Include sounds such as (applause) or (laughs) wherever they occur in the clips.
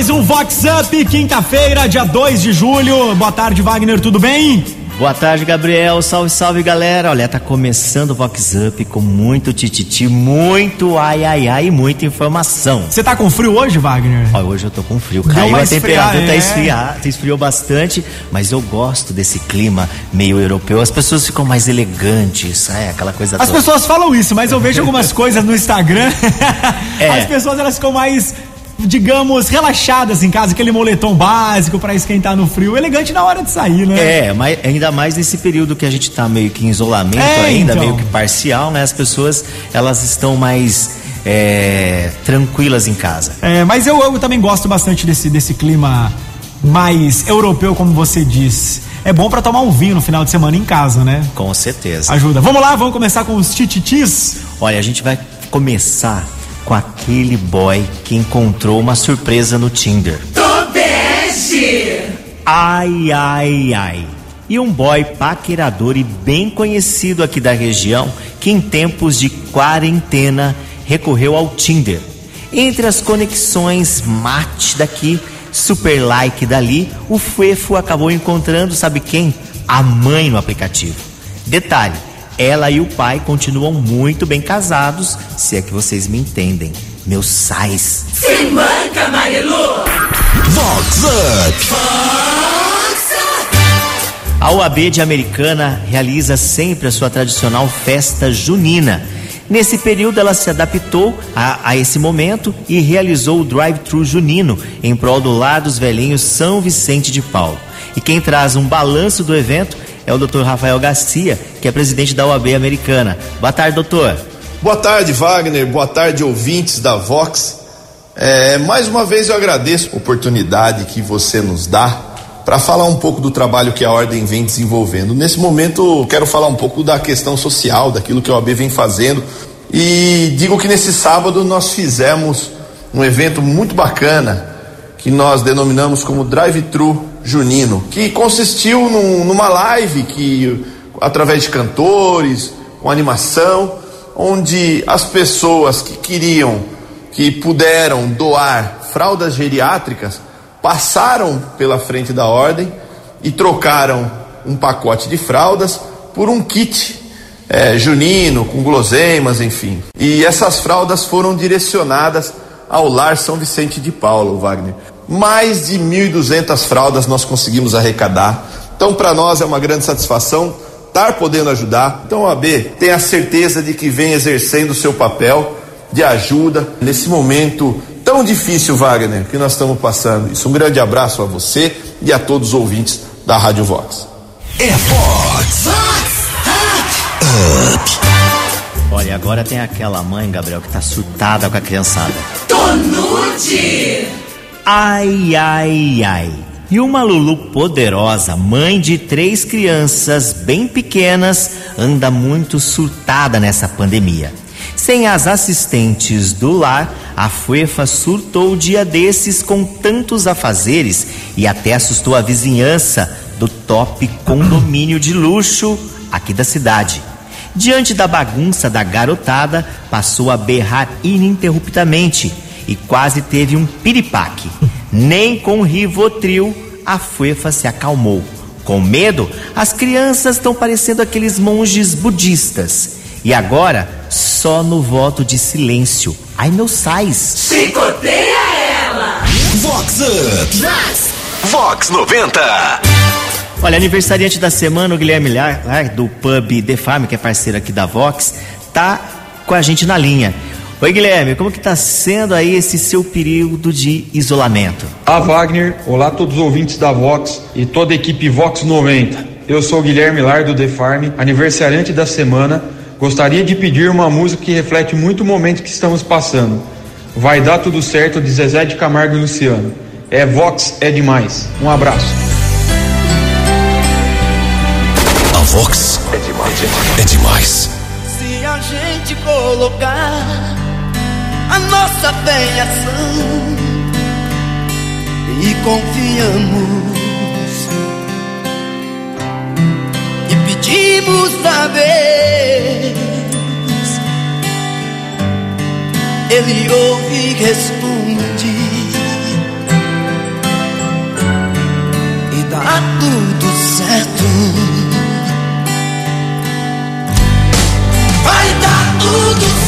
mais um Vox Up, quinta-feira, dia 2 de julho. Boa tarde, Wagner, tudo bem? Boa tarde, Gabriel. Salve, salve, galera. Olha, tá começando o Vox Up com muito tititi, muito ai, ai, ai e muita informação. Você tá com frio hoje, Wagner? Ó, hoje eu tô com frio. Caiu a temperatura, tá é. esfriar, esfriou bastante, mas eu gosto desse clima meio europeu. As pessoas ficam mais elegantes, é aquela coisa As toda. pessoas falam isso, mas eu vejo algumas (laughs) coisas no Instagram. É. As pessoas elas ficam mais digamos, relaxadas em casa, aquele moletom básico para esquentar no frio, elegante na hora de sair, né? É, mas ainda mais nesse período que a gente tá meio que em isolamento é, ainda, então. meio que parcial, né? As pessoas, elas estão mais é, tranquilas em casa. É, mas eu, eu também gosto bastante desse, desse clima mais europeu, como você disse. É bom para tomar um vinho no final de semana em casa, né? Com certeza. Ajuda. Vamos lá, vamos começar com os tititis? Olha, a gente vai começar com aquele boy que encontrou uma surpresa no Tinder. Tobeste! Ai, ai, ai. E um boy paquerador e bem conhecido aqui da região que em tempos de quarentena recorreu ao Tinder. Entre as conexões mate daqui, super like dali, o Fefo acabou encontrando, sabe quem? A mãe no aplicativo. Detalhe, ela e o pai continuam muito bem casados, se é que vocês me entendem. Meus sais. Se manca, Marilu! Vox Up! A UAB de Americana realiza sempre a sua tradicional festa junina. Nesse período, ela se adaptou a, a esse momento e realizou o drive-thru junino em prol do Lar dos Velhinhos São Vicente de Paulo. E quem traz um balanço do evento é o Dr. Rafael Garcia, que é presidente da UAB americana. Boa tarde, doutor. Boa tarde, Wagner. Boa tarde, ouvintes da Vox. É, mais uma vez eu agradeço a oportunidade que você nos dá para falar um pouco do trabalho que a Ordem vem desenvolvendo. Nesse momento, quero falar um pouco da questão social, daquilo que a OAB vem fazendo. E digo que nesse sábado nós fizemos um evento muito bacana que nós denominamos como Drive-Thru Junino, que consistiu num, numa live que, através de cantores, com animação, onde as pessoas que queriam, que puderam doar fraldas geriátricas, passaram pela frente da ordem e trocaram um pacote de fraldas por um kit é, junino, com guloseimas, enfim. E essas fraldas foram direcionadas ao Lar São Vicente de Paulo, Wagner. Mais de 1.200 fraldas nós conseguimos arrecadar. Então, para nós é uma grande satisfação estar podendo ajudar. Então, a AB tem a certeza de que vem exercendo o seu papel de ajuda nesse momento tão difícil, Wagner, que nós estamos passando. Isso, um grande abraço a você e a todos os ouvintes da Rádio Vox. É Vox! Vox! Up! Olha, agora tem aquela mãe, Gabriel, que tá surtada com a criançada. Tonude! Ai, ai, ai. E uma Lulu poderosa, mãe de três crianças bem pequenas, anda muito surtada nessa pandemia. Sem as assistentes do lar, a Fuefa surtou o dia desses com tantos afazeres e até assustou a vizinhança do top condomínio de luxo aqui da cidade. Diante da bagunça da garotada, passou a berrar ininterruptamente e quase teve um piripaque. Nem com Rivotril a Fuefa se acalmou. Com medo, as crianças estão parecendo aqueles monges budistas. E agora, só no voto de silêncio. Ai, meu sais. Chicoteia ela! Vox Up! Vox! Vox 90! Olha, aniversariante da semana, o Guilherme Lar, do pub The Farm, que é parceiro aqui da Vox, tá com a gente na linha. Oi, Guilherme, como que tá sendo aí esse seu período de isolamento? Olá, Wagner. Olá a todos os ouvintes da Vox e toda a equipe Vox 90. Eu sou o Guilherme Lar do The Farm, aniversariante da semana. Gostaria de pedir uma música que reflete muito o momento que estamos passando. Vai dar tudo certo de Zezé de Camargo e Luciano. É Vox é demais. Um abraço. Vox é demais, é demais. Se a gente colocar a nossa fé em ação e confiamos e pedimos a vez, Ele ouve e responde. dar tudo certo. Vai dar tudo certo.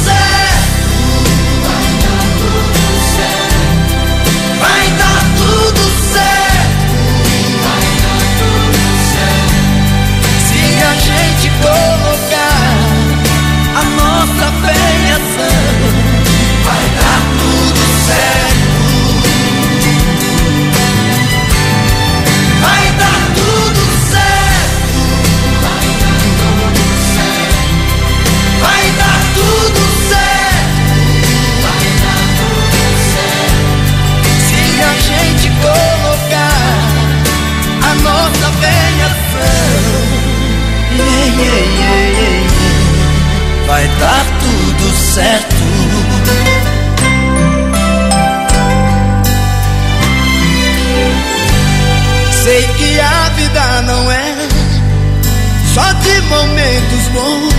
Bons,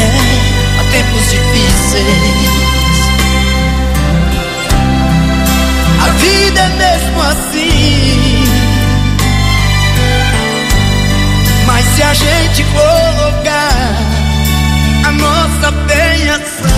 é há tempos difíceis. A vida é mesmo assim. Mas se a gente colocar a nossa ação,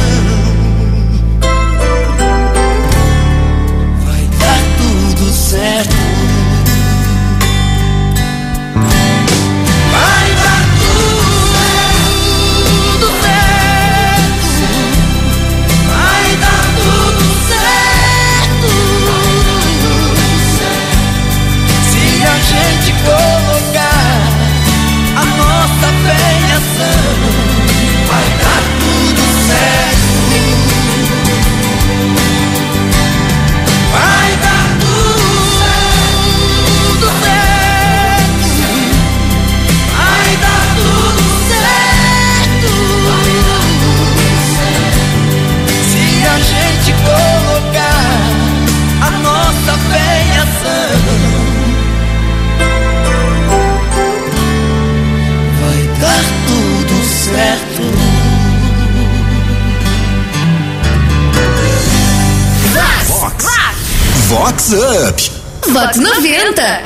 Vox Up. Vox 90.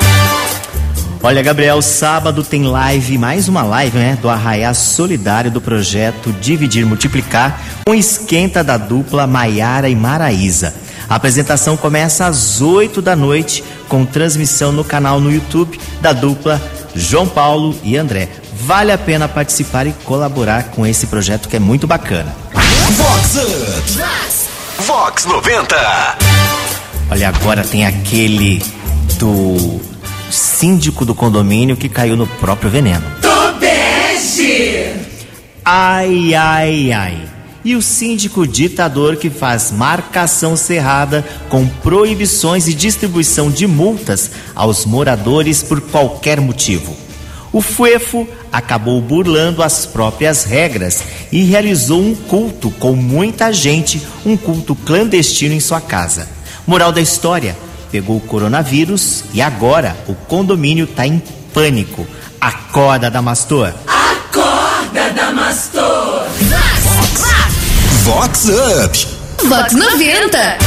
Olha, Gabriel, sábado tem live, mais uma live, né? Do Arraiá Solidário do projeto Dividir Multiplicar, com esquenta da dupla Maiara e Maraísa. A apresentação começa às 8 da noite, com transmissão no canal no YouTube da dupla João Paulo e André. Vale a pena participar e colaborar com esse projeto que é muito bacana. Vox. Vox 90. Olha, agora tem aquele do síndico do condomínio que caiu no próprio veneno. Tobege! Ai, ai, ai. E o síndico ditador que faz marcação cerrada com proibições e distribuição de multas aos moradores por qualquer motivo. O Fuefo acabou burlando as próprias regras e realizou um culto com muita gente, um culto clandestino em sua casa. Moral da história: pegou o coronavírus e agora o condomínio está em pânico. Acorda, Damastor! Acorda, Damastor! Vox Up. Vox 90.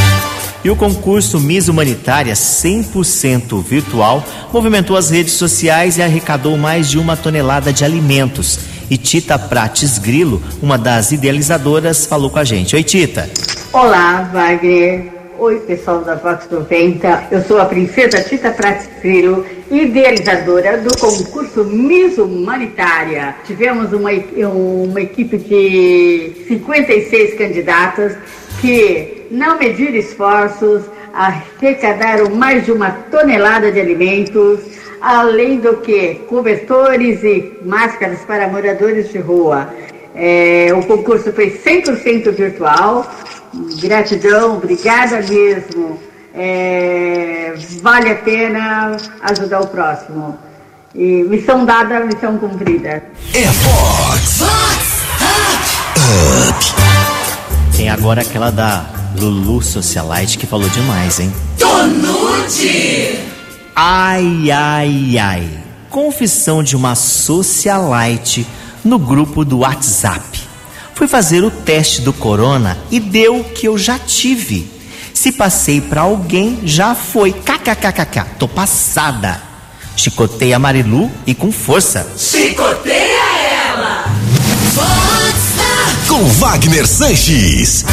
E o concurso Miss Humanitária 100% virtual movimentou as redes sociais e arrecadou mais de uma tonelada de alimentos. E Tita Prates Grilo, uma das idealizadoras, falou com a gente. Oi, Tita. Olá, Wagner. Oi, pessoal da Vox 90. Eu sou a princesa Tita Filho, idealizadora do concurso Miss Humanitária. Tivemos uma, uma equipe de 56 candidatas que não mediram esforços, arrecadaram mais de uma tonelada de alimentos, além do que cobertores e máscaras para moradores de rua. É, o concurso foi 100% virtual. Gratidão, obrigada mesmo. É, vale a pena ajudar o próximo. E missão dada, missão cumprida. É Vox Tem agora aquela da Lulu Socialite que falou demais, hein? Tonute! Ai, ai, ai. Confissão de uma socialite no grupo do WhatsApp. Fui fazer o teste do corona e deu o que eu já tive. Se passei pra alguém, já foi. KKKKK. Tô passada. Chicoteia Marilu e com força. Chicoteia ela! Com Wagner Sanches.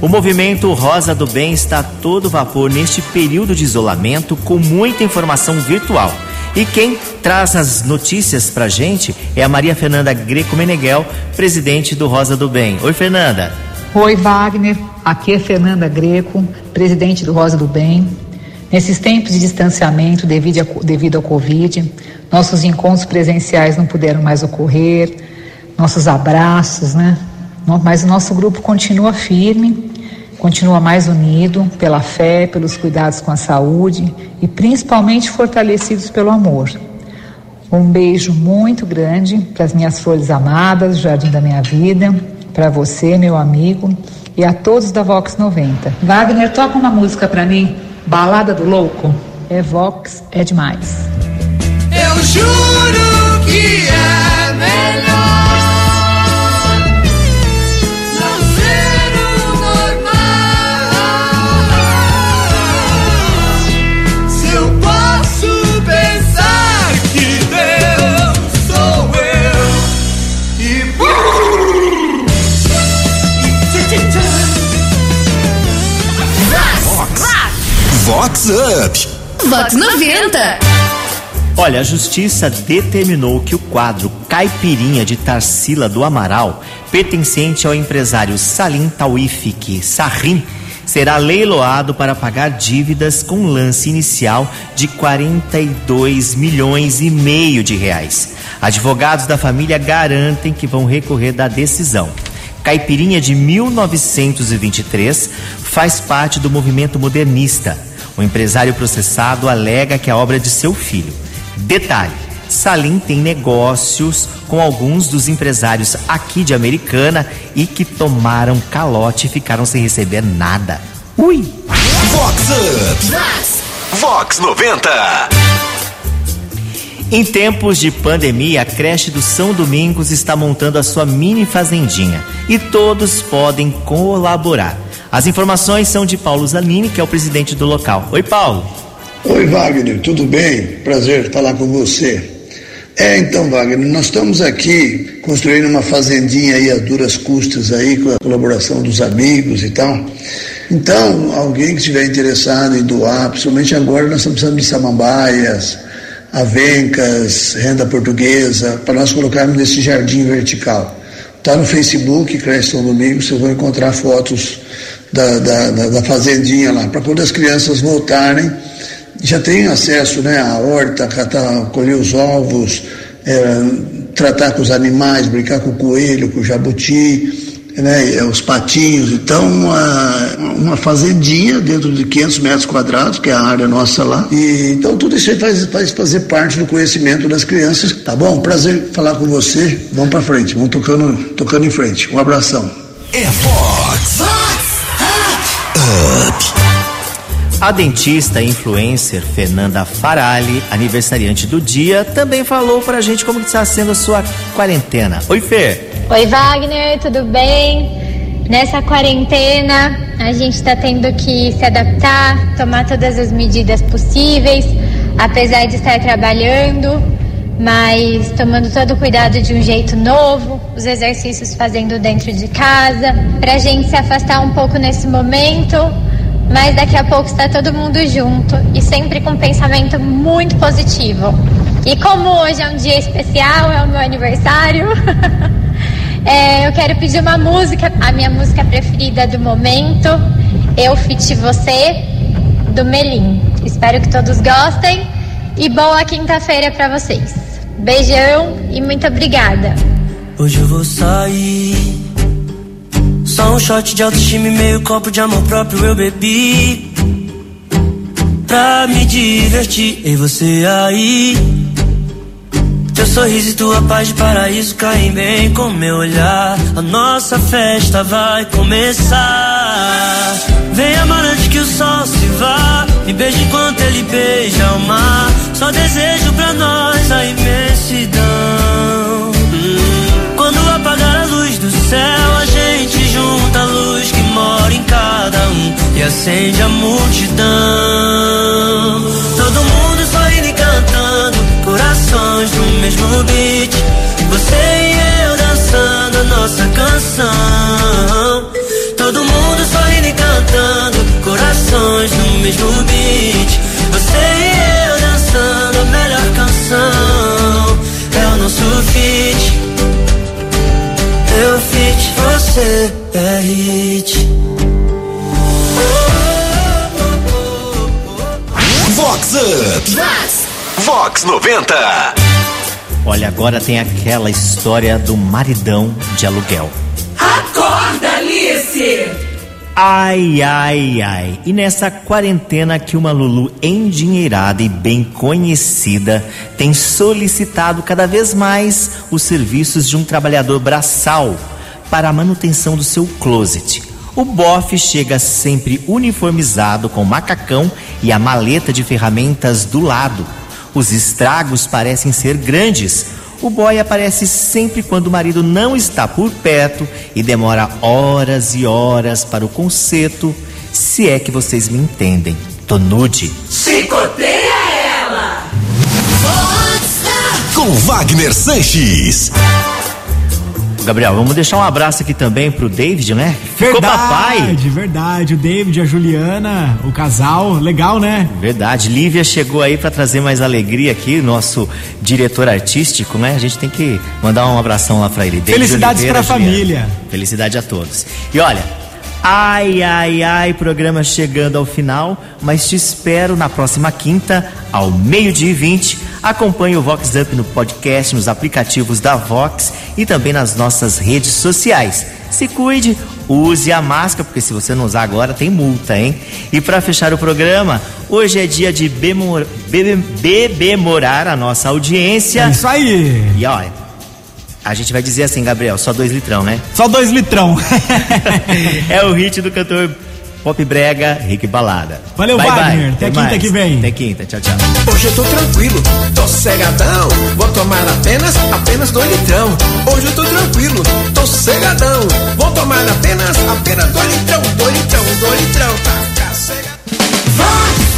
O movimento Rosa do Bem está a todo vapor neste período de isolamento com muita informação virtual. E quem traz as notícias pra gente é a Maria Fernanda Greco Meneghel, presidente do Rosa do Bem. Oi, Fernanda. Oi, Wagner. Aqui é Fernanda Greco, presidente do Rosa do Bem. Nesses tempos de distanciamento devido, devido ao Covid, nossos encontros presenciais não puderam mais ocorrer, nossos abraços, né? Mas o nosso grupo continua firme, continua mais unido pela fé, pelos cuidados com a saúde e principalmente fortalecidos pelo amor. Um beijo muito grande para as minhas flores amadas, Jardim da Minha Vida, para você, meu amigo, e a todos da Vox 90. Wagner, toca uma música para mim, Balada do Louco. É Vox, é demais. Eu juro que é Vox Up. Vox 90. Olha, a justiça determinou que o quadro Caipirinha de Tarsila do Amaral, pertencente ao empresário Salim Tawifik Sarrim, será leiloado para pagar dívidas com lance inicial de 42 milhões e meio de reais. Advogados da família garantem que vão recorrer da decisão. Caipirinha de 1923 faz parte do movimento modernista. O empresário processado alega que a obra é de seu filho. Detalhe: Salim tem negócios com alguns dos empresários aqui de Americana e que tomaram calote e ficaram sem receber nada. Ui! Vox Up. Vox 90. Em tempos de pandemia, a creche do São Domingos está montando a sua mini fazendinha e todos podem colaborar. As informações são de Paulo Zanini, que é o presidente do local. Oi, Paulo. Oi, Wagner, tudo bem? Prazer falar com você. É, então, Wagner, nós estamos aqui construindo uma fazendinha aí a duras custas aí, com a colaboração dos amigos e tal. Então, alguém que estiver interessado em doar, principalmente agora nós estamos precisando de samambaias, avencas, renda portuguesa, para nós colocarmos nesse jardim vertical. Está no Facebook, Cresce São Domingo, vocês vão encontrar fotos da, da, da, da fazendinha lá, para quando as crianças voltarem, já tem acesso né, à horta, catar, colher os ovos, é, tratar com os animais, brincar com o coelho, com o jabuti, né, os patinhos. Então, uma, uma fazendinha dentro de 500 metros quadrados, que é a área nossa lá. E, então, tudo isso aí faz, faz fazer parte do conhecimento das crianças. Tá bom? Prazer falar com você. Vamos para frente, vamos tocando, tocando em frente. Um abração. É Vox Up. A dentista e influencer Fernanda Farali, aniversariante do dia, também falou pra gente como está sendo a sua quarentena. Oi, Fer. Oi, Wagner, tudo bem? Nessa quarentena, a gente está tendo que se adaptar, tomar todas as medidas possíveis, apesar de estar trabalhando, mas tomando todo o cuidado de um jeito novo, os exercícios fazendo dentro de casa, para a gente se afastar um pouco nesse momento, mas daqui a pouco está todo mundo junto e sempre com um pensamento muito positivo. E como hoje é um dia especial, é o meu aniversário. (laughs) É, eu quero pedir uma música, a minha música preferida do momento, Eu Fit Você, do Melim. Espero que todos gostem e boa quinta-feira para vocês. Beijão e muito obrigada. Hoje eu vou sair. Só um shot de autoestima e meio copo de amor próprio eu bebi. Pra me divertir, e você aí. Teu sorriso e tua paz de paraíso caem bem com meu olhar. A nossa festa vai começar. Venha, mano, antes que o sol se vá. Me beije enquanto ele beija o mar. Só desejo pra nós a imensidão. Quando apagar a luz do céu, a gente junta a luz que mora em cada um e acende a é hit. Vox Up. Vox. Vox 90. Olha, agora tem aquela história do maridão de aluguel. Acorda, Alice! Ai, ai, ai. E nessa quarentena que uma Lulu endinheirada e bem conhecida tem solicitado cada vez mais os serviços de um trabalhador braçal para a manutenção do seu closet. O bofe chega sempre uniformizado com macacão e a maleta de ferramentas do lado. Os estragos parecem ser grandes. O boy aparece sempre quando o marido não está por perto e demora horas e horas para o conserto. Se é que vocês me entendem. Tô nude. Chicoteia ela! Com Wagner Sanches. Gabriel, vamos deixar um abraço aqui também pro David, né? Ficou Verdade, papai. verdade. O David, a Juliana, o casal, legal, né? Verdade. Lívia chegou aí para trazer mais alegria aqui, nosso diretor artístico, né? A gente tem que mandar um abração lá para ele. David Felicidades pra Juliana. família. Felicidade a todos. E olha, ai, ai, ai, programa chegando ao final, mas te espero na próxima quinta, ao meio-dia e 20. Acompanhe o Vox Up no podcast, nos aplicativos da Vox e também nas nossas redes sociais. Se cuide, use a máscara, porque se você não usar agora tem multa, hein? E para fechar o programa, hoje é dia de bemor- bebe- bebemorar a nossa audiência. É isso aí. E olha, a gente vai dizer assim, Gabriel, só dois litrão, né? Só dois litrão. (laughs) é o hit do cantor Pop Brega, Rick Balada. Valeu, bye, Wagner. Bye. Até, quinta mais. que vem. Até quinta, tchau, tchau. Hoje eu tô tranquilo, tô cegadão. Vou tomar apenas, apenas dois litrão. Hoje eu tô tranquilo, tô cegadão. Vou tomar apenas, apenas dois litrão, dois litrão, dois litrão. Tá, tá cega...